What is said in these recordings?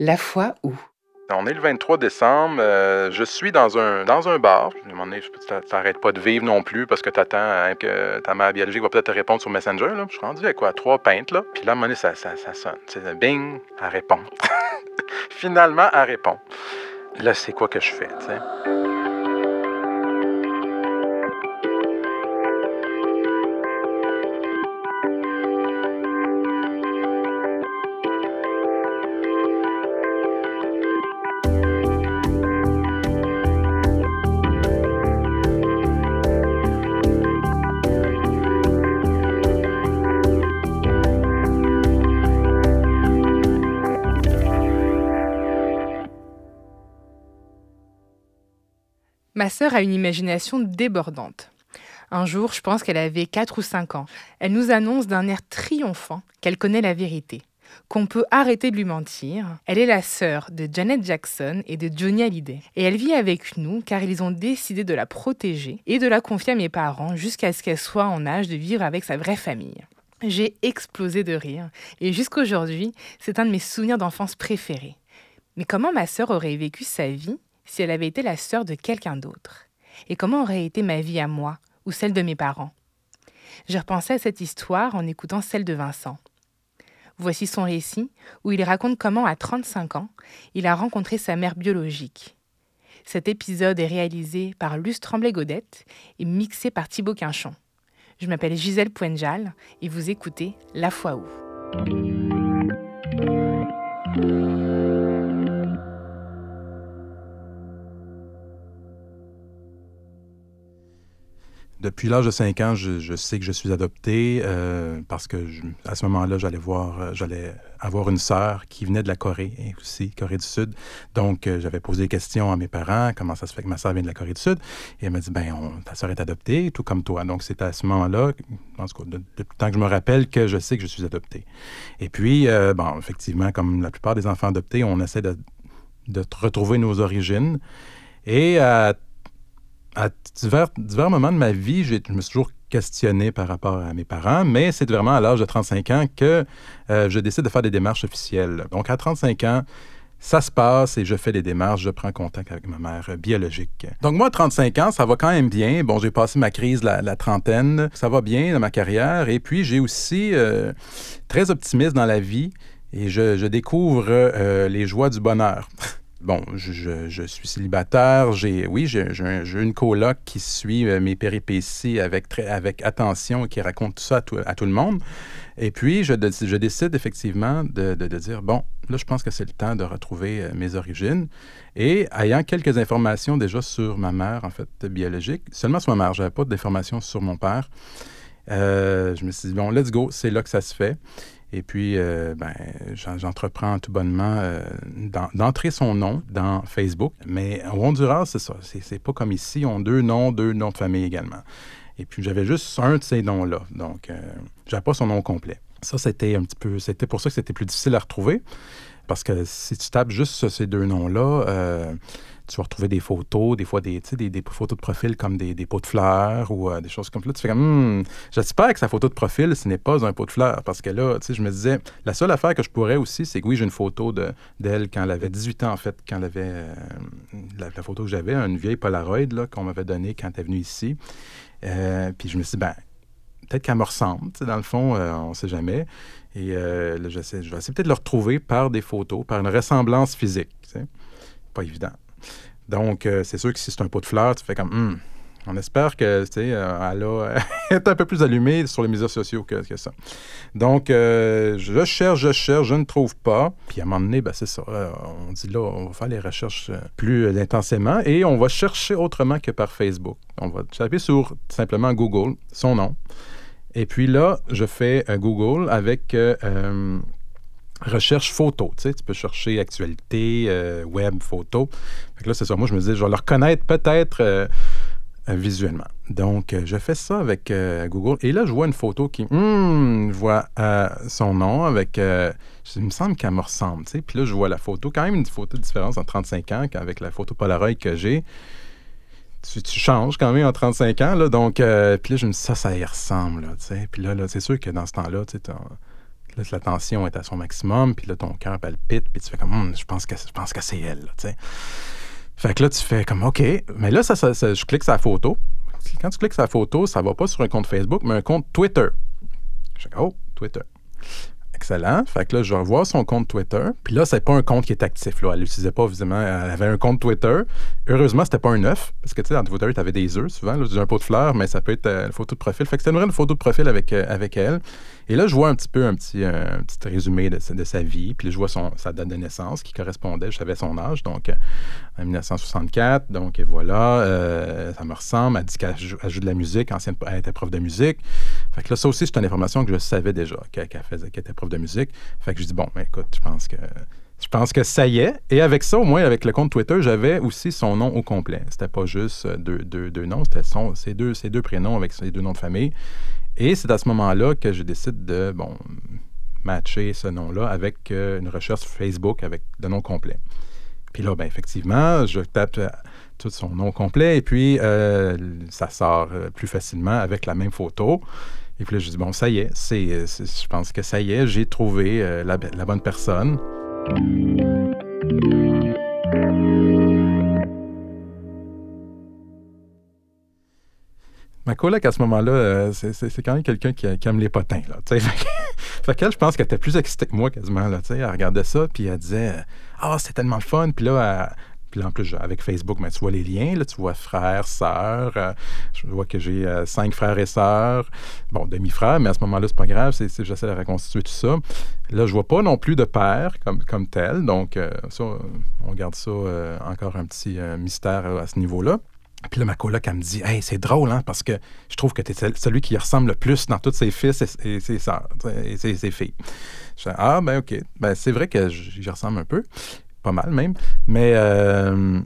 La foi où? On est le 23 décembre. euh, je suis dans un, dans un bar. Moment donné, tu t'arrêtes pas de vivre non plus parce que tu attends que ta mère biologique va peut-être te répondre sur Messenger. Je suis rendu à quoi? Trois pintes. Là. Puis là, à un moment donné, ça, ça, sonne. Bing, elle répond. Finalement, elle répond. Là, c'est quoi que je fais? Ma sœur a une imagination débordante. Un jour, je pense qu'elle avait 4 ou 5 ans, elle nous annonce d'un air triomphant qu'elle connaît la vérité, qu'on peut arrêter de lui mentir. Elle est la sœur de Janet Jackson et de Johnny Hallyday. Et elle vit avec nous car ils ont décidé de la protéger et de la confier à mes parents jusqu'à ce qu'elle soit en âge de vivre avec sa vraie famille. J'ai explosé de rire et jusqu'aujourd'hui, c'est un de mes souvenirs d'enfance préférés. Mais comment ma sœur aurait vécu sa vie si elle avait été la sœur de quelqu'un d'autre? Et comment aurait été ma vie à moi ou celle de mes parents? J'ai repensé à cette histoire en écoutant celle de Vincent. Voici son récit où il raconte comment, à 35 ans, il a rencontré sa mère biologique. Cet épisode est réalisé par Luce Tremblay-Godette et mixé par Thibaut Quinchon. Je m'appelle Gisèle Poenjal et vous écoutez La Foi où? Depuis l'âge de 5 ans, je, sais que je suis adopté euh, parce que à ce moment-là, j'allais voir, euh, j'allais avoir une sœur qui venait de la Corée aussi Corée du Sud. Donc, euh, j'avais posé des questions à mes parents, comment ça se fait que ma sœur vient de la Corée du Sud. Et elle m'a dit, ben, ta sœur est adoptée, tout comme toi. Donc, c'est à ce moment-là, en tout cas, de- depuis le temps que je me rappelle, que je sais que je suis adopté. Et puis, bon, effectivement, comme la plupart des enfants adoptés, on essaie de, retrouver nos origines. Et à divers, moments de ma vie, je me suis toujours questionné par rapport à mes parents, mais c'est vraiment à l'âge de 35 ans que euh, je décide de faire des démarches officielles. Donc, à 35 ans, ça se passe et je fais des démarches, je prends contact avec ma mère biologique. Donc, moi, à 35 ans, ça va quand même bien. Bon, j'ai passé ma crise, la, trentaine, ça va bien dans ma carrière. Et puis, j'ai aussi euh, très optimiste dans la vie et je, je découvre euh, les joies du bonheur. Bon, je, suis célibataire. J'ai, oui, j'ai, j'ai un- j'ai une coloc qui suit euh, mes péripéties avec, avec attention et qui raconte tout ça à tout, le monde. Et puis, je, de- je décide effectivement de, de- de dire, bon, là, je pense que c'est le temps de retrouver euh, mes origines. Et ayant quelques informations déjà sur ma mère, en fait, biologique, seulement sur ma mère, je n'avais pas d'informations sur mon père. Euh, je me suis dit, bon, let's go, c'est là que ça se fait. Et puis, euh, ben, j'en- j'entreprends tout bonnement euh, d'en- d'entrer son nom dans Facebook. Mais au Honduras, c'est ça. C'est pas comme ici. Ont deux noms, deux noms de famille également. Et puis, j'avais juste un de ces noms-là. Donc, euh, j'avais pas son nom complet. Ça, c'était un petit peu... C'était pour ça que c'était plus difficile à retrouver. Parce que si tu tapes juste ces deux noms-là, euh, tu vas retrouver des photos, des fois des, des, des photos de profil comme des, des pots de fleurs ou euh, des choses comme ça. Tu fais comme, Hmm, j'espère que sa photo de profil, ce n'est pas un pot de fleurs. Parce que là, tu sais, je me disais, la seule affaire que je pourrais aussi, c'est que oui, j'ai une photo de- d'elle quand elle avait 18 ans, en fait, quand elle avait, euh, la, photo que j'avais, une vieille Polaroid qu'on m'avait donnée quand elle est venue ici. Euh, puis je me suis dit, ben, peut-être qu'elle me ressemble, dans le fond, on ne sait jamais. Et là, je vais essayer peut-être de le retrouver par des photos, par une ressemblance physique. tu sais. Pas évident. Donc, euh, c'est sûr que si c'est un pot de fleurs, tu fais comme, Hmm, on espère que, tu sais, euh, elle est un peu plus allumée sur les médias sociaux que, ça. Donc, euh, je cherche, je cherche, je ne trouve pas. Puis à un moment donné, ben, c'est ça. on dit là, on va faire les recherches plus intensément et on va chercher autrement que par Facebook. On va taper sur simplement Google, son nom. Et puis là, je fais Google avec recherche photo. Tu sais, tu peux chercher actualité, euh, web, photo. Fait que là, c'est ça. Moi, je me dis, je vais le reconnaître peut-être euh, euh, visuellement. Donc, je fais ça avec Google. Et là, je vois une photo qui, hmm, je vois son nom avec. il me semble qu'elle me ressemble. Puis là, je vois la photo. Quand même une photo de différence en 35 ans qu'avec la photo Polaroid que j'ai. Tu, changes quand même en 35 ans. Là, donc, puis là, je me dis, ça, ça y ressemble. Là, tu puis là, là, c'est sûr que dans ce temps-là, tu sais, Là, la tension est à son maximum, puis là, ton cœur palpite, puis tu fais comme, Hum, je pense que, je pense que c'est elle. Fait que là, tu fais comme, OK. Mais là, ça, je clique la photo. Quand tu cliques la photo, ça va pas sur un compte Facebook, mais un compte Twitter. Je fais, oh, Twitter. Excellent. Fait que là, je revois son compte Twitter. Puis là, c'est pas un compte qui est actif. Là. Elle l'utilisait pas, visiblement. Elle avait un compte Twitter. Heureusement, c'était pas un œuf. Parce que, tu sais, dans Twitter, tu avais des œufs souvent. Là, un pot de fleurs, mais ça peut être euh, une photo de profil. Fait que c'était une vraie photo de profil avec, euh, avec elle. Et là, je vois un petit peu un petit, euh, un petit résumé de, sa- vie. Puis là, je vois son, sa date de naissance qui correspondait. Je savais son âge, donc en 1964. Donc et voilà, ça me ressemble. Elle dit qu'elle joue, joue de la musique. Ancienne, elle était prof de musique. Fait que là, ça aussi, c'est une information que je savais déjà, qu'elle faisait, qu'elle était prof de musique. Fait que je dis, bon, ben, écoute, je pense que. Je pense que ça y est. Et avec ça, au moins, avec le compte Twitter, j'avais aussi son nom au complet. C'était pas juste euh, deux, deux, deux noms, c'était ses, deux, deux prénoms avec ses deux noms de famille. Et c'est à ce moment-là que je décide de, bon, matcher ce nom-là avec euh, une recherche Facebook avec le nom complet. Puis là, ben, effectivement, je tape euh, tout son nom complet et puis ça sort plus facilement avec la même photo. Et puis là, je dis, bon, ça y est, c'est, c'est- je pense que ça y est, j'ai trouvé euh, la, la bonne personne. Ma coloc, à ce moment-là, euh, c'est, c'est- c'est quand même quelqu'un qui, qui aime les potins. Là, fait que- fait qu'elle, je pense qu'elle était plus excitée que moi quasiment. Là, elle regardait ça, puis elle disait Ah, c'était tellement le fun. Puis là, puis là, en plus, avec Facebook, ben, tu vois les liens. Là, tu vois frères, sœurs. euh, je vois que j'ai euh, cinq frères et sœurs. Bon, demi-frères, mais à ce moment-là, c'est pas grave. J'essaie de reconstituer tout ça. Là, je vois pas non plus de père comme, tel. Donc, euh, ça, on garde ça encore un petit mystère à ce niveau-là. Puis là, ma coloc, elle me dit Hey, c'est drôle, hein, parce que je trouve que tu es celui qui ressemble le plus dans tous ses fils et, ses sœurs et ses, filles. Je fais Ah, ben, OK. Ben, c'est vrai que j'y ressemble un peu, pas mal même. Mais, euh,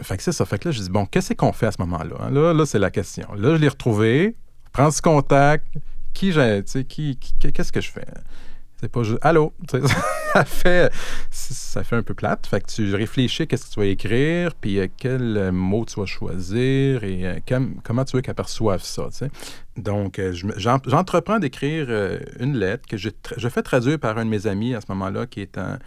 ça. Fait que là, je dis Bon, qu'est-ce qu'on fait à ce moment-là hein? Là, là c'est la question. Là, je l'ai retrouvé, prends ce contact, qui j'ai, tu sais, qui, qu'est-ce que je fais? C'est pas juste allô, ça fait ça fait un peu plate. Fait que tu réfléchis qu'est-ce que tu vas écrire, puis euh, quel euh, mot tu vas choisir et euh, com- comment tu veux perçoive ça. tu sais. Donc, j'entreprends d'écrire une lettre que je, je fais traduire par un de mes amis à ce moment-là, qui est un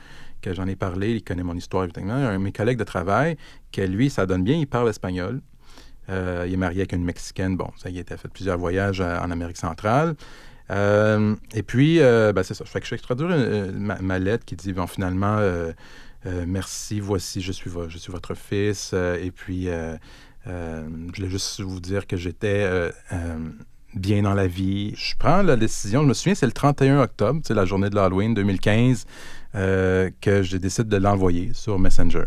que j'en ai parlé, il connaît mon histoire évidemment, un de mes collègues de travail, que lui, ça donne bien, il parle espagnol. Euh, il est marié avec une Mexicaine. Bon, ça y a fait plusieurs voyages euh, en Amérique centrale. Euh, et puis, ben, c'est ça. Fait que je fais traduire ma, lettre qui dit, bon, finalement, merci, voici, je suis, je suis votre fils. et puis, je voulais juste vous dire que j'étais bien dans la vie. Je prends la décision, je me souviens, c'est le 31 octobre, c'est la journée de l'Halloween 2015, euh, que je décide de l'envoyer sur Messenger.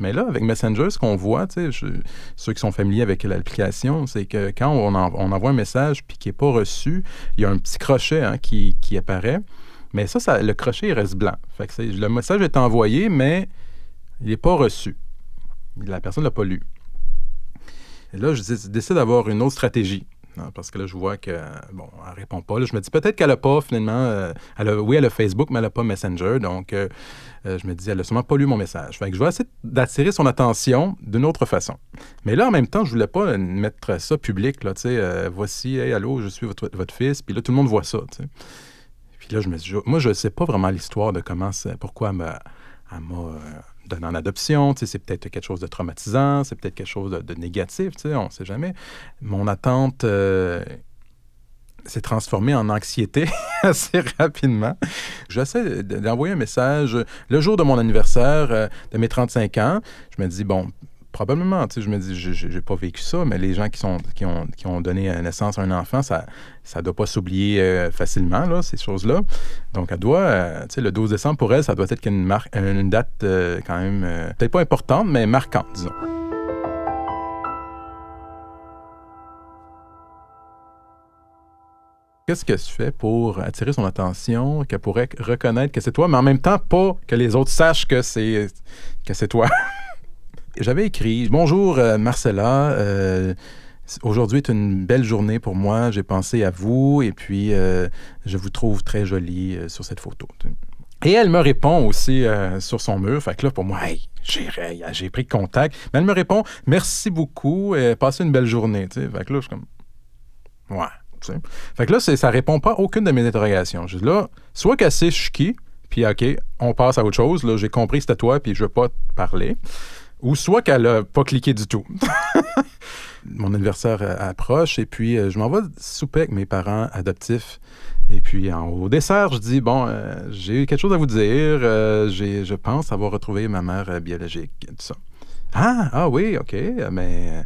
Mais là, avec Messenger, ce qu'on voit, ceux qui sont familiers avec l'application, c'est que quand on, en- on envoie un message puis qui n'est pas reçu, il y a un petit crochet hein, qui, apparaît. Mais ça, le crochet, il reste blanc. Le message est envoyé, mais il n'est pas reçu. La personne ne l'a pas lu. Et là, je décide d'avoir une autre stratégie. Hein, parce que là, je vois que, bon, elle répond pas. Là, je me dis peut-être qu'elle n'a pas, finalement, euh, elle a- oui, elle a Facebook, mais elle n'a pas Messenger. Donc, euh, euh, je me dis, elle n'a sûrement pas lu mon message. Fait que je vais essayer d'attirer son attention d'une autre façon. Mais là, en même temps, je voulais pas mettre ça public, là, voici, hey, allô, je suis votre, votre fils, puis là, tout le monde voit ça. Puis là, je me dis, moi, je ne sais pas vraiment l'histoire de comment, c'est- pourquoi elle m'a donné en adoption, c'est peut-être quelque chose de traumatisant, c'est peut-être quelque chose de, négatif, on ne sait jamais. Mon attente euh, s'est transformée en anxiété assez rapidement. J'essaie de- d'envoyer un message le jour de mon anniversaire euh, de mes 35 ans. Je me dis, bon, probablement, tu sais, je me dis, je n'ai pas vécu ça, mais les gens qui, qui, ont, qui ont donné naissance à un enfant, ça ne doit pas s'oublier euh, facilement, là, ces choses-là. Donc, elle doit, euh, tu sais, le 12 décembre, pour elle, ça doit être une, marque, une date euh, quand même, peut-être pas importante, mais marquante, disons. Qu'est-ce que tu fais pour attirer son attention, qu'elle pourrait reconnaître que c'est toi, mais en même temps pas que les autres sachent que c'est que c'est toi? J'avais écrit Bonjour euh, Marcella, euh, aujourd'hui est une belle journée pour moi. J'ai pensé à vous et puis euh, je vous trouve très jolie sur cette photo. Et elle me répond aussi sur son mur. Fait que là, pour moi, hey, j'ai, pris contact. Mais elle me répond Merci beaucoup, et passez une belle journée. tu sais. Fait que là, je suis comme Ouais. tu sais. Fait que là, ça répond pas à aucune de mes interrogations. Je dis là, soit qu'elle sait je suis qui, puis OK, on passe à autre chose, là, j'ai compris c'était toi, puis je veux pas te parler. Ou soit qu'elle a pas cliqué du tout. Mon anniversaire euh, approche, et puis euh, je m'en vais souper avec mes parents adoptifs. Et puis, en- au dessert, je dis, bon, euh, j'ai quelque chose à vous dire. euh, j'ai- je pense avoir retrouvé ma mère biologique, tout ça. Ah, ah oui, OK, mais...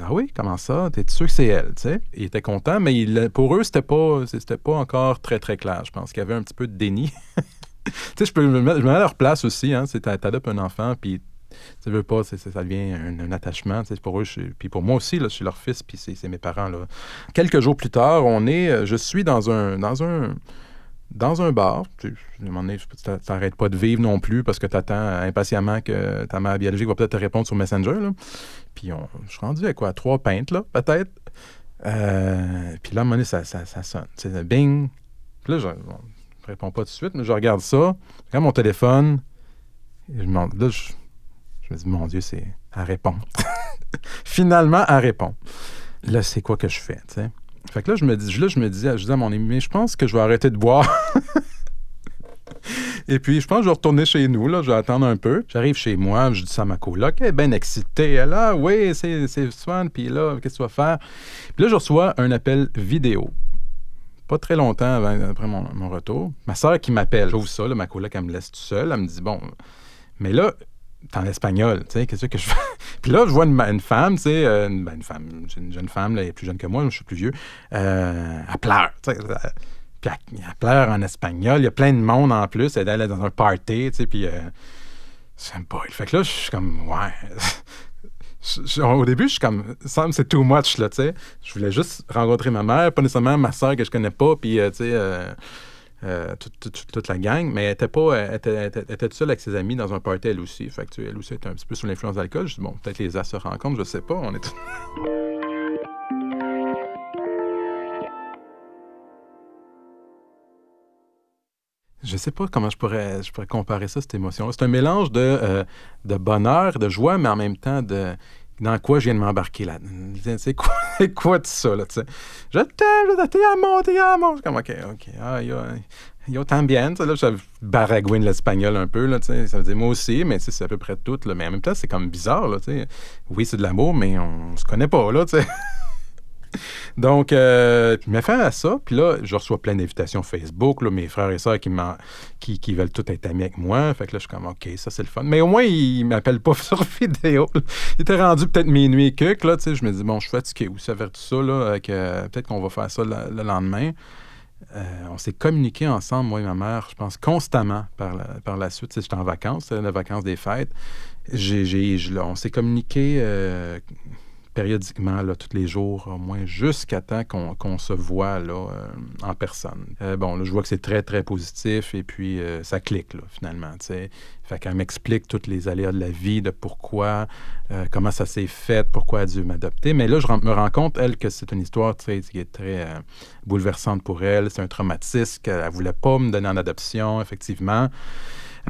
Ah oui, comment ça? T'es sûr que c'est elle, tu sais? Ils étaient contents, mais il- pour eux, c'était pas, c'était pas encore très, très clair. Je pense qu'il y avait un petit peu de déni. tu sais, je peux je me mets à leur place aussi, hein. T'adoptes un enfant, puis tu veux pas, c'est- c'est- ça devient un, attachement, pour eux. puis pour moi aussi, là, je suis leur fils, puis c'est c'est mes parents, là. Quelques jours plus tard, on est, euh, je suis dans un, dans un, dans un bar. Tu, t'arrêtes pas de vivre non plus parce que tu attends impatiemment que ta mère biologique va peut-être te répondre sur Messenger. là. Puis on, je suis rendu à quoi? Trois pintes, là, peut-être. Euh, puis là, à un moment donné, ça, ça, ça sonne. Sais, bing. Puis là, je, bon, réponds pas tout de suite, mais je regarde ça. Je regarde mon téléphone. Et je, là, je, je me dis, mon Dieu, c'est. Elle répond. Finalement, elle répond. Là, c'est quoi que je fais, tu sais? Fait que là, je me dis, là, je me disais, je disais à mon ami, mais je pense que je vais arrêter de boire. Et puis, je pense que je vais retourner chez nous, là. Je vais attendre un peu. J'arrive chez moi, je dis ça à ma coloc. Elle est bien excitée. Elle, ah, oui, c'est fun. Puis là, qu'est-ce que tu vas faire? Puis là, je reçois un appel vidéo. Pas très longtemps après mon, mon retour. Ma soeur qui m'appelle. J'ouvre ça, là, ma coloc, elle me laisse tout seul. Elle me dit, bon, mais là, en espagnol, tu sais, qu'est-ce que je fais? Puis là, je vois une, femme, tu sais, euh, une, ben, une femme, une jeune femme, elle est plus jeune que moi, je suis plus vieux, euh, elle pleure, euh, puis elle, pleure en espagnol, il y a plein de monde en plus, elle est dans un party, tu sais, puis euh, c'est pas... Fait que là, je suis comme, ouais... Au début, je suis comme, c'est too much, là, tu sais. Je voulais juste rencontrer ma mère, pas nécessairement ma soeur que je connais pas, puis, euh, tu sais, euh, toute, la gang, mais elle était pas, seule avec ses amis dans un party, elle aussi. Fait elle aussi était un petit peu sous l'influence d'alcool. Je dis, bon, peut-être les as se rencontrent, je sais pas. On est Je sais pas comment je pourrais, comparer ça, cette émotion. C'est un mélange de, euh, de bonheur, de joie, mais en même temps de dans quoi je viens de m'embarquer là? C'est quoi, quoi tout ça, là, tu sais? Je t'aime, je te amo, te amo. Je suis comme, OK, OK. Ah, yo, yo también. Là, je baragouine l'espagnol un peu, là, tu sais. Ça veut dire moi aussi, mais c'est à peu près tout. Mais en même temps, c'est comme bizarre, là, tu sais. Oui, c'est de l'amour, mais on se connaît pas, là, tu sais. Donc, euh, je fin à ça. Puis là, je reçois plein d'invitations Facebook. Là, mes frères et sœurs qui, qui, qui veulent tous être amis avec moi. Fait que là, je suis comme, OK, ça, c'est le fun. Mais au moins, ils m'appellent pas sur vidéo. Il était rendu peut-être minuit et quelques, là, tu sais. Je me dis, bon, je suis fatigué. Vous savez tout ça, là, euh, peut-être qu'on va faire ça le, le lendemain. Euh, on s'est communiqué ensemble, moi et ma mère, je pense, constamment par la, par la suite. J'étais en vacances, c'était les vacances des fêtes. Je- là, on s'est communiqué euh, périodiquement, là, tous les jours, au moins jusqu'à temps qu'on, qu'on se voit là, euh, en personne. Euh, bon, là, je vois que c'est très, très positif et puis euh, ça clique, là, finalement. tu sais. Fait qu'elle m'explique toutes les aléas de la vie, de pourquoi, comment ça s'est fait, pourquoi Dieu m'a adopté. Mais là, je me rends compte, elle, que c'est une histoire qui est très bouleversante pour elle. C'est un traumatisme qu'elle ne voulait pas me donner en adoption, effectivement.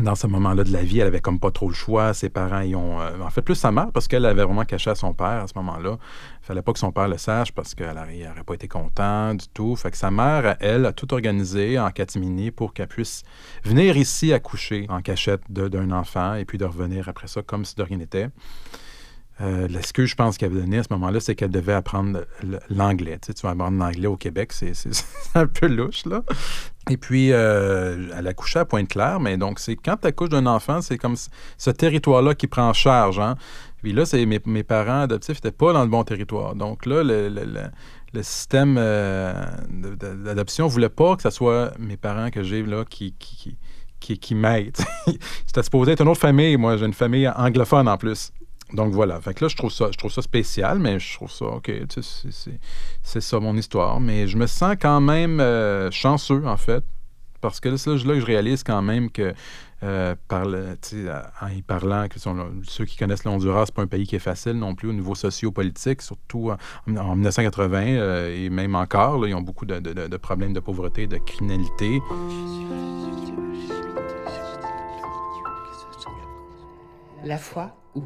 Dans ce moment-là de la vie, elle avait comme pas trop le choix. Ses parents y ont... euh, en fait, plus sa mère, parce qu'elle avait vraiment caché à son père à ce moment-là. Il fallait pas que son père le sache parce qu'elle n'aurait pas été content du tout. Sa mère, elle, a tout organisé en catimini pour qu'elle puisse venir ici accoucher en cachette d'un enfant et puis de revenir après ça comme si de rien n'était. Euh, L'excuse, je pense, qu'elle avait donnée à ce moment-là, c'est qu'elle devait apprendre l'anglais. Tu, sais, tu vas apprendre l'anglais au Québec, c'est un peu louche, là. Et puis, euh, elle a couché à Pointe-Claire, mais donc, c'est quand tu accouches d'un enfant, c'est comme ce territoire-là qui prend en charge. Hein? Puis là, mes, mes parents adoptifs n'étaient pas dans le bon territoire. Donc là, le, système euh, d'adoption ne voulait pas que ce soit mes parents que j'ai là qui, qui, qui, qui m'aident. C'était supposé être une autre famille. Moi, j'ai une famille anglophone en plus. Donc voilà, là, je trouve ça, je trouve ça spécial, mais je trouve ça, OK, c'est- ça mon histoire. Mais je me sens quand même euh, chanceux, en fait, parce que là, c'est là que je réalise quand même que, euh, en y parlant, que ceux qui connaissent l'Honduras, c'est pas un pays qui est facile non plus au niveau socio-politique, surtout en, en 1980 euh, et même encore, là, ils ont beaucoup de- de problèmes de pauvreté, de criminalité. La foi où?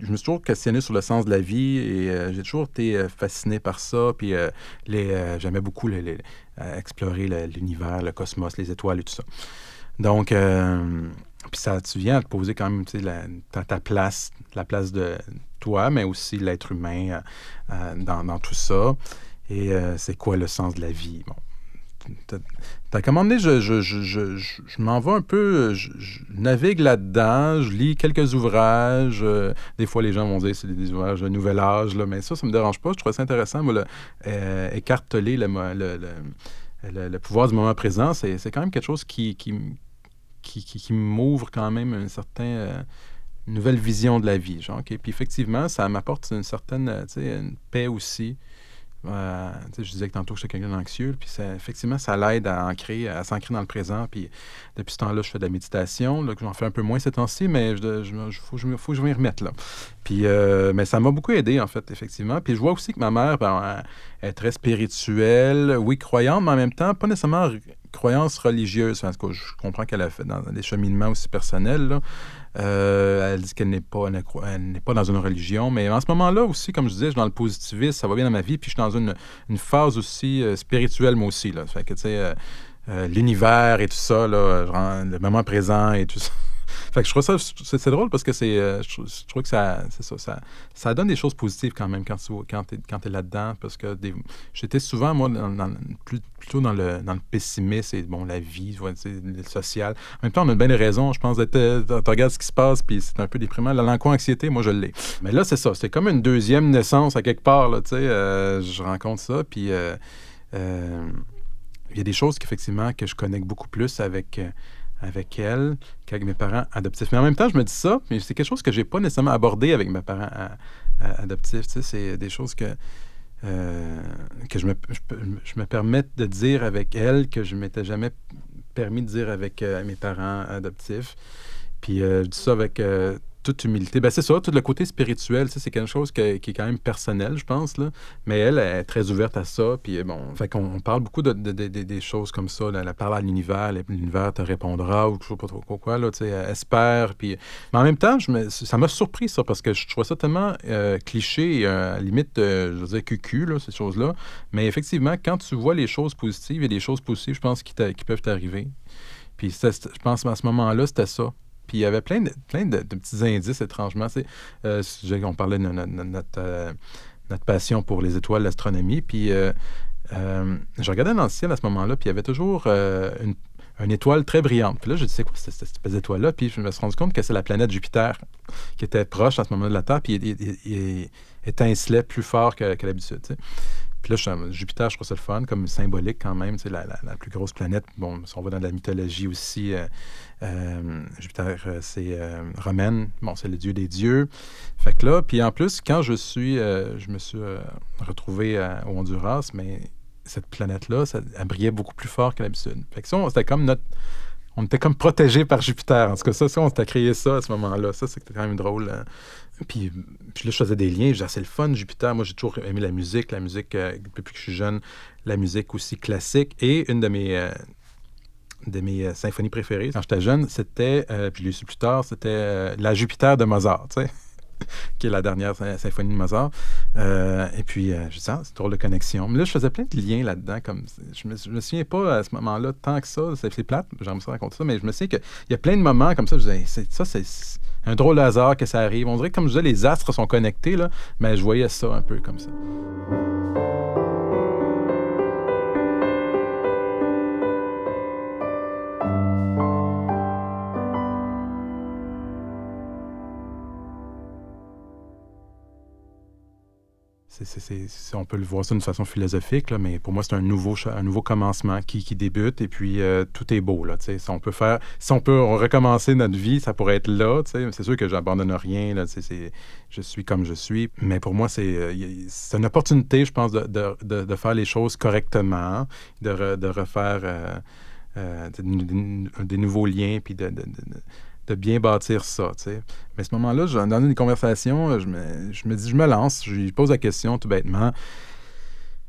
Je me suis toujours questionné sur le sens de la vie et j'ai toujours été fasciné par ça. Puis les, j'aimais beaucoup explorer l'univers, le cosmos, les étoiles et tout ça. Donc, puis ça, tu viens à te poser quand même ta, place, la place de toi, mais aussi l'être humain dans, dans, tout ça. Et c'est quoi le sens de la vie? Bon, T'as commandé, je, je, je, je m'en vais un peu, je, navigue là-dedans, je lis quelques ouvrages. Euh, des fois, les gens vont dire c'est des ouvrages de nouvel âge, là, mais ça, ça me dérange pas. Je trouve ça intéressant, moi, le, euh, écarteler le, le, le, pouvoir du moment présent. C'est quand même quelque chose qui, qui, qui, qui, m'ouvre quand même une certaine euh, nouvelle vision de la vie. Genre, Puis effectivement, ça m'apporte une certaine une paix aussi. Je disais que tantôt, j'étais quelqu'un d'anxieux. Puis effectivement, ça l'aide à ancrer, à s'ancrer dans le présent. Puis depuis ce temps-là, je fais de la méditation. Là, j'en fais un peu moins ces temps-ci, mais il faut, faut, que je m'y remette. Là. Puis, euh, mais ça m'a beaucoup aidé, en fait, effectivement. Puis je vois aussi que ma mère ben, est très spirituelle, oui, croyante, mais en même temps, pas nécessairement croyance religieuse. Parce que je comprends qu'elle a fait dans des cheminements aussi personnels. Euh, elle dit qu'elle n'est pas, dans une religion. Mais en ce moment-là aussi, comme je disais, je suis dans le positivisme, ça va bien dans ma vie. Puis je suis dans une, phase aussi euh, spirituelle, moi aussi. Là. Fait que, tu sais, euh, l'univers et tout ça, là, le moment présent et tout ça. Fait que je trouve ça, c'est drôle parce que c'est, euh, je, trouve que ça, ça, ça, donne des choses positives quand même quand tu quand es, quand es là-dedans. Parce que j'étais souvent, moi, plutôt dans le, dans le pessimisme et bon, la vie, le social. En même temps, on a bien des raisons, je pense, d'être, euh, tu regardes ce qui se passe, puis c'est un peu déprimant. L'anxiété, moi, je l'ai. Mais là, c'est ça. C'est comme une deuxième naissance à quelque part, là, tu sais. Euh, je rencontre ça, puis il y a des choses qu'effectivement, que je connecte beaucoup plus avec avec elle qu'avec mes parents adoptifs. Mais en même temps, je me dis ça, mais c'est quelque chose que j'ai pas nécessairement abordé avec mes parents adoptifs. C'est des choses que, euh, que je me, je, me permets de dire avec elle que je m'étais jamais permis de dire avec euh, mes parents adoptifs. Puis euh, je dis ça avec humilité. Ben, c'est ça, tout le côté spirituel, c'est quelque chose qui est quand même personnel, je pense. Là. Mais elle, est très ouverte à ça. Puis bon, fait qu'on parle beaucoup de, des choses comme ça. Elle parle à l'univers, l'univers te répondra ou je sais pas trop quoi, là, sais, espère. Puis... Mais en même temps, ça m'a surpris, ça, parce que je trouve ça tellement euh, cliché, euh, limite, euh, je veux dire, cucu, là, ces choses-là. Mais effectivement, quand tu vois les choses positives, a des choses positives, je pense, qui, qui peuvent t'arriver. Puis je pense à ce moment-là, c'était ça. Puis il y avait plein de, plein de, petits indices, étrangement. Euh, on parlait de, notre, euh, notre, passion pour les étoiles, l'astronomie. Puis euh, je regardais dans le ciel à ce moment-là, puis il y avait toujours une, étoile très brillante. Puis là, je disais, quoi, d'étoile-là? Puis je me suis rendu compte que c'est la planète Jupiter qui était proche à ce moment-là de la Terre, puis il, étincelait plus fort que l'habitude. Puis là, Jupiter, je trouve ça le fun, comme symbolique quand même, c'est la, plus grosse planète. Bon, si on va dans la mythologie aussi, euh, euh, Jupiter, euh, c'est romaine, bon, c'est le dieu des dieux. Fait que là, puis en plus, quand je suis, je me suis retrouvé au Honduras, mais cette planète-là, ça, elle brillait beaucoup plus fort que l'habitude. Fait que ça, on était comme protégé par Jupiter. En tout cas, ça, ça on s'était créé ça à ce moment-là. Ça, c'était quand même drôle. Puis, là, je faisais des liens. C'est le fun, Jupiter. Moi, j'ai toujours aimé la musique. La musique, euh, depuis que je suis jeune, la musique aussi classique. Et une de mes, euh, de mes euh, symphonies préférées, quand j'étais jeune, c'était, puis je l'ai su plus tard, c'était la Jupiter de Mozart, tu sais. qui est la dernière symphonie de Mozart. et puis, je dis, c'est drôle de connexion. Mais là, je faisais plein de liens là-dedans. Comme, je me, me souviens pas à ce moment-là tant que ça. C'est plate, j'aimerais ça raconter ça, mais je me souviens qu'il y a plein de moments comme ça. Je disais, ça, c'est un drôle de hasard que ça arrive. On dirait que, comme je disais, les astres sont connectés, là, mais je voyais ça un peu comme ça. On peut le voir ça d'une façon philosophique, là, mais pour moi, c'est un nouveau, un nouveau commencement qui, qui débute et puis euh, tout est beau. Là, si, on peut faire, si on peut recommencer notre vie, ça pourrait être là. C'est sûr que j'abandonne rien. Là, je suis comme je suis. Mais pour moi, c'est euh, une opportunité, je pense, de, de, de, faire les choses correctement, de, de refaire euh, des nouveaux liens, puis de de bien bâtir ça. Mais à ce moment-là, dans une conversation, je me, dis, je me lance, je lui pose la question tout bêtement.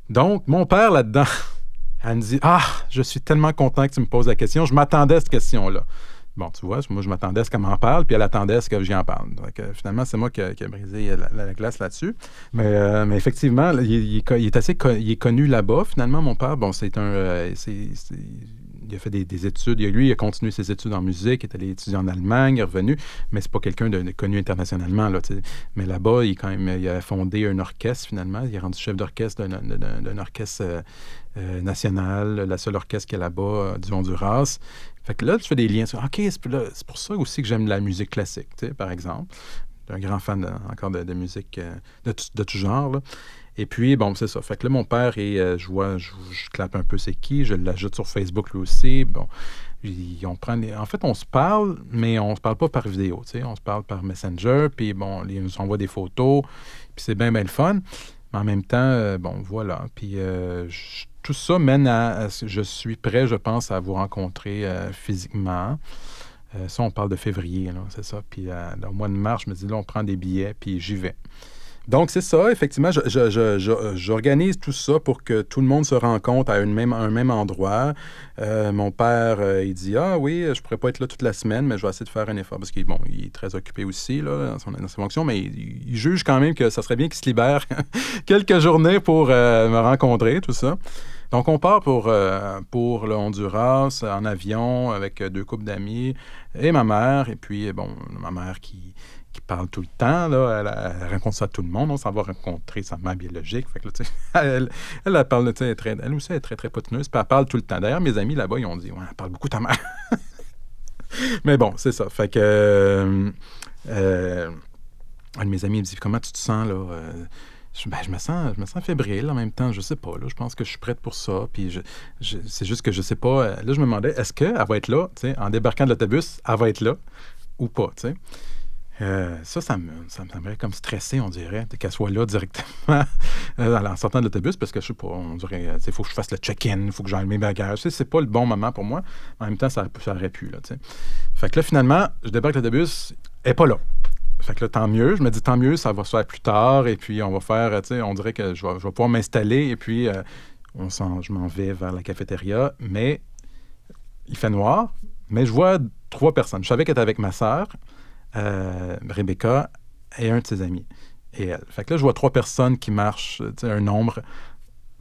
Donc, mon père là-dedans, elle me dit Ah, je suis tellement content que tu me poses la question. Je m'attendais à cette question-là. Bon, tu vois, moi, je m'attendais à ce qu'elle m'en parle, puis elle attendait à ce que j'y en parle. Donc, euh, finalement, c'est moi qui, ai brisé la, glace là-dessus. Mais, euh, mais effectivement, il, est assez il connu là-bas. Finalement, mon père, bon, c'est un. Euh, il a fait des, études. Lui, il a continué ses études en musique, il est allé étudier en Allemagne, il est revenu, mais c'est pas quelqu'un de, connu internationalement. Mais là-bas, il, quand même, il a fondé un orchestre, finalement. Il est rendu chef d'orchestre d'un orchestre national, la seule orchestre qu'il y a là-bas du Honduras. Fait que là, tu fais des liens. OK, c'est pour ça aussi que j'aime la musique classique, par exemple. Un grand fan encore de, musique euh, de, tout genre. Et puis, bon, c'est ça. Fait que là, mon père, et, euh, je vois, je, clappe un peu c'est qui, je l'ajoute sur Facebook lui aussi. Bon, on prend En fait, on se parle, mais on se parle pas par vidéo, tu sais. On se parle par Messenger, puis bon, ils nous envoient des photos, puis c'est bien, bien le fun. Mais en même temps, euh, bon, voilà. Puis je tout ça mène à, que je suis prêt, je pense, à vous rencontrer euh, physiquement. Euh, ça, on parle de février, c'est ça. Puis euh, au mois de mars, je me dis, là, on prend des billets, puis j'y vais. Donc, c'est ça, effectivement, j'organise tout ça pour que tout le monde se rencontre à un même, un même endroit. mon père, il dit Ah oui, je pourrais pas être là toute la semaine, mais je vais essayer de faire un effort parce qu'il bon, il est très occupé aussi là, dans, son, dans ses fonctions, mais il, juge quand même que ça serait bien qu'il se libère quelques journées pour me rencontrer, tout ça. Donc, on part pour, euh, pour le Honduras en avion avec deux couples d'amis et ma mère. Et puis, bon, ma mère qui, qui parle tout le temps, là, elle, raconte ça à tout le monde. On s'en va rencontrer sa mère biologique. Fait que, là, elle, elle, elle, parle, très, elle aussi, elle est très, très potineuse. Puis elle parle tout le temps. D'ailleurs, mes amis là-bas, ils ont dit, ouais, elle parle beaucoup ta mère. Mais bon, c'est ça. Fait que. Euh, euh, un de mes amis me dit, comment tu te sens, là? Ben, je, me sens, je me sens fébrile en même temps. Je sais pas. Là, je pense que je suis prête pour ça. Puis je, c'est juste que je sais pas. Euh, là, je me demandais, est-ce qu'elle va être là, en débarquant de l'autobus, elle va être là ou pas, euh, ça, ça me, ça me comme stressé, on dirait, qu'elle soit là directement euh, en sortant de l'autobus, parce que je sais pas, on dirait, il faut que je fasse le check-in, il faut que j'aille mes bagages. C'est pas le bon moment pour moi. En même temps, ça, ça aurait pu. Là, fait que là, finalement, je débarque l'autobus, elle n'est pas là. Fait que là, tant mieux. Je me dis, tant mieux, ça va se faire plus tard. Et puis, on va faire, tu sais, on dirait que je vais, pouvoir m'installer. Et puis, euh, on je m'en vais vers la cafétéria. Mais il fait noir. Mais je vois trois personnes. Je savais qu'elle était avec ma sœur, euh, Rebecca, et un de ses amis. Et elle. Fait que là, je vois trois personnes qui marchent, un nombre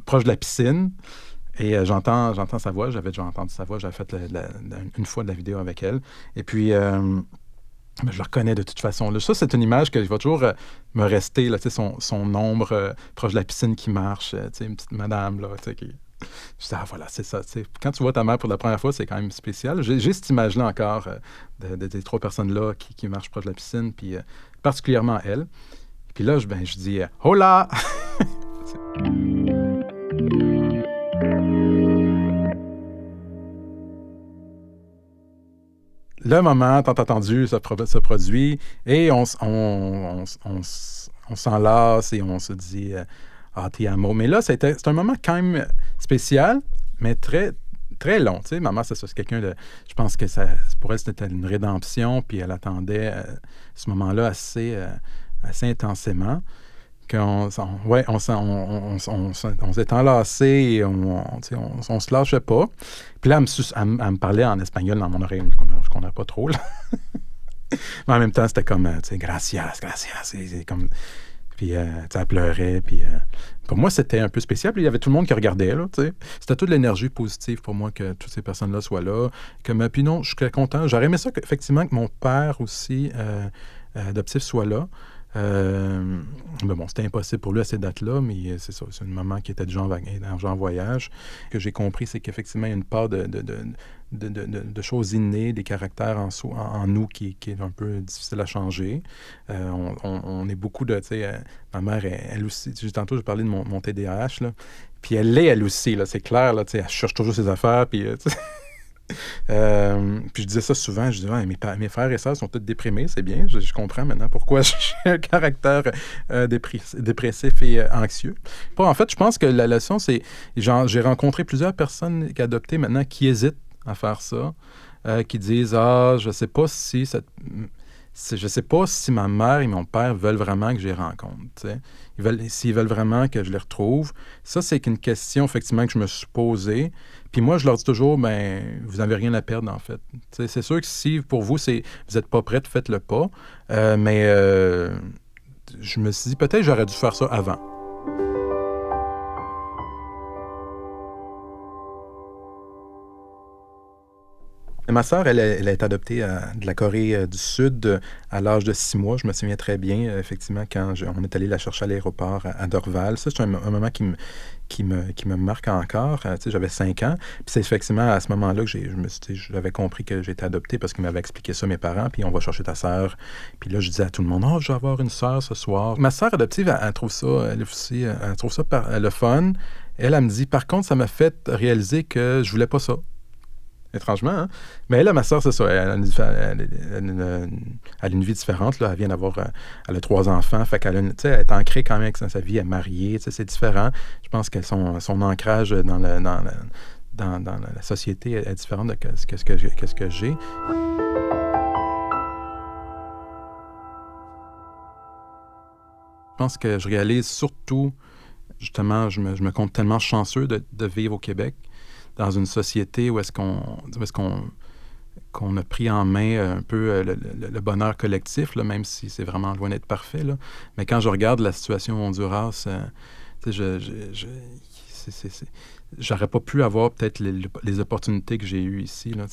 proche de la piscine. Et euh, j'entends, j'entends sa voix. J'avais déjà entendu sa voix. J'avais fait une fois de la vidéo avec elle. Et puis, je le reconnais de toute façon. ça, c'est une image qui va toujours euh, me rester, là, son, son ombre euh, proche de la piscine qui marche, euh, une petite madame, là, qui... Ah, voilà, c'est ça. Quand tu vois ta mère pour la première fois, c'est quand même spécial. J'ai cette image-là encore de, ces trois personnes-là qui, qui, marchent proche de la piscine, puis particulièrement elle. Puis là, je, ben, dis « Hola! » le moment tant attendu se, produit et on, on, on, s'enlace et on se dit euh, Ah, ti amo. Mais là, c'est un moment quand même spécial, mais très, très long. Tu sais, maman, c'est quelqu'un de. Je pense que ça, pour elle, c'était une rédemption, puis elle attendait euh, ce moment-là assez, euh, assez intensément on, on, on, on s'est enlacé et on, on, se lâchait pas. Puis là, elle me, elle, me parlait en espagnol dans mon oreille, je ne connais pas trop. Là. Mais en même temps, c'était comme, tu sais, gracias, gracias. Comme... Puis euh, elle pleurait. Puis euh, pour moi, c'était un peu spécial. Il y avait tout le monde qui regardait. Là, c'était toute l'énergie positive pour moi que toutes ces personnes-là soient là. Que, puis non, je suis content. J'aurais aimé ça, effectivement, que mon père aussi euh, adoptif soit là. Euh, bon, c'était impossible pour lui à ces dates-là, mais c'est ça, c'est une maman qui était déjà en, voyage. Ce que j'ai compris, c'est qu'effectivement, il y a une part de, de choses innées, des caractères en, nous qui, est un peu difficile à changer. Euh, on, est beaucoup de, euh, ma mère, elle, aussi, tantôt, j'ai parlé de mon, TDAH, puis elle l'est, elle aussi, c'est clair, elle cherche toujours ses affaires, puis, Euh, puis je disais ça souvent, je disais, mes, frères et sœurs sont tous déprimés, c'est bien, je, comprends maintenant pourquoi j'ai un caractère dépressif et anxieux. en fait, je pense que la leçon, c'est, j'ai rencontré plusieurs personnes qui adoptées maintenant qui hésitent à faire ça, qui disent, ah, je sais pas si je sais pas si ma mère et mon père veulent vraiment que je les rencontre. Veulent, s'ils veulent vraiment que je les retrouve. Ça, c'est une question, effectivement, que je me suis posée. Puis moi, je leur dis toujours, ben, vous n'avez rien à perdre, en fait. c'est sûr que si pour vous, vous n'êtes pas prête, faites-le pas. Euh, mais euh, je me suis dit, peut-être j'aurais dû faire ça avant. Ma sœur, elle, a été adoptée euh, de la Corée euh, du Sud euh, à l'âge de six mois. Je me souviens très bien, effectivement, quand on est allé la chercher à l'aéroport à, Dorval. Ça, c'est un, moment qui me, marque encore. j'avais cinq ans. Puis c'est effectivement à ce moment-là que j'avais compris que j'étais adopté parce qu'ils m'avaient expliqué ça, mes parents. Puis on va chercher ta sœur. Puis là, je disais à tout le monde, oh, je vais avoir une sœur ce soir. Ma sœur adoptive, elle, trouve ça, elle le fun. Elle, elle me dit, par contre, ça m'a fait réaliser que je voulais pas ça étrangement. Hein. Mais là, ma soeur, c'est ça. Elle a, une, vie différente. Là. Elle vient d'avoir. Euh, elle a trois enfants. Fait qu'elle elle est ancrée quand même avec sa vie. Elle est mariée. C'est différent. Je pense que son, son ancrage dans, le, dans, dans, dans, la société est différent de ce que, que, que j'ai. Je pense que je réalise surtout, justement, je me, je me compte tellement chanceux de, de vivre au Québec dans une société où est-ce qu'on est a pris en main euh, un peu euh, le, bonheur collectif, même si c'est vraiment loin d'être parfait. Mais quand je regarde la situation au Honduras, euh, je, je, j'aurais pas pu avoir peut-être les, opportunités que j'ai eues ici. Là,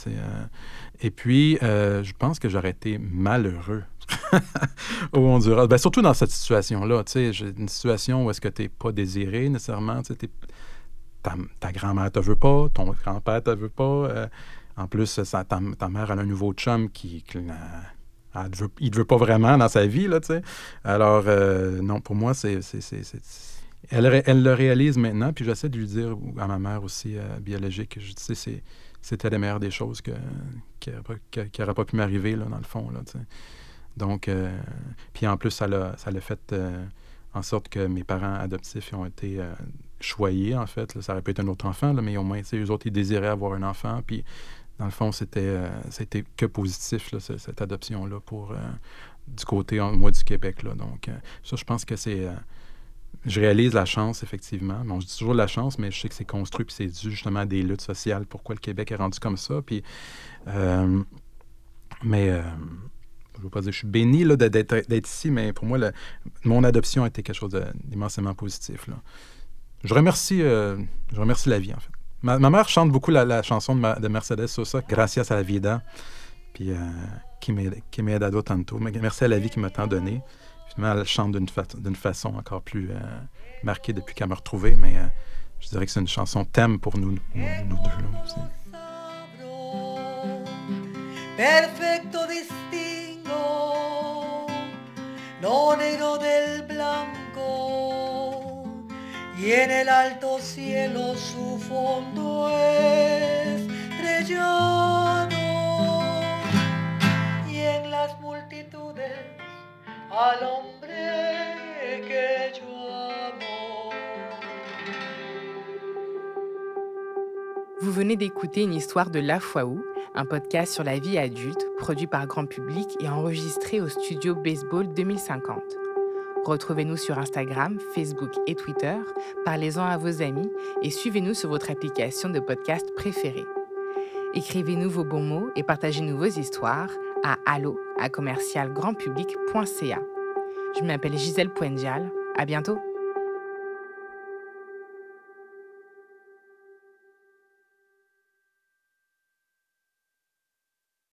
et puis, je pense que j'aurais été malheureux au Honduras. Ben, surtout dans cette situation-là. Une situation où est-ce que tu n'es pas désiré nécessairement ta, grand-mère te veut pas, ton grand-père te veut pas. Euh, en plus, ça, ta, mère a un nouveau chum qui, ne veut, il te veut pas vraiment dans sa vie, là, tu sais. Alors, euh, non, pour moi, c'est... Elle, elle, le réalise maintenant, puis j'essaie de lui dire à ma mère aussi euh, biologique, je sais, c'était la meilleure des choses que, qui n'aurait pas, pu m'arriver, là, dans le fond, là, tu sais. Donc, puis en plus, ça l'a fait en sorte que mes parents adoptifs ont été choyé, en fait. Ça aurait pu être un autre enfant, là, mais au moins, eux autres, ils désiraient avoir un enfant. Puis, dans le fond, c'était euh, que positif, cette adoption-là, pour euh, du côté, moi, du Québec. Là. Donc, euh, ça, je pense que c'est. je réalise la chance, effectivement. Bon, je dis toujours la chance, mais je sais que c'est construit, puis c'est dû justement à des luttes sociales. Pourquoi le Québec est rendu comme ça. Puis, mais je veux pas dire je suis béni d'être ici, mais pour moi, mon adoption a été quelque chose d'immensément positif. Là. Je remercie, euh, je remercie la vie, en fait. Ma, mère chante beaucoup la, chanson de, de, Mercedes Sosa, Gracias a la vida, puis euh, qui m'aide dado tanto. Merci à la vie qui m'a tant donné. Finalement, elle chante d'une façon encore plus euh, marquée depuis qu'elle m'a retrouvé, mais euh, je dirais que c'est une chanson thème pour nous, nous, deux là, y en el alto cielo su fondo estrellado y en las multitudes al hombre que yo amo. Vous venez d'écouter une histoire de La Foi Où, un podcast sur la vie adulte produit par grand public et enregistré au studio Baseball 2050. Retrouvez-nous sur Instagram, Facebook et Twitter, parlez-en à vos amis et suivez-nous sur votre application de podcast préférée. Écrivez-nous vos bons mots et partagez-nous vos histoires à allo à commercialgrandpublic.ca. Je m'appelle Gisèle Poendial. À bientôt!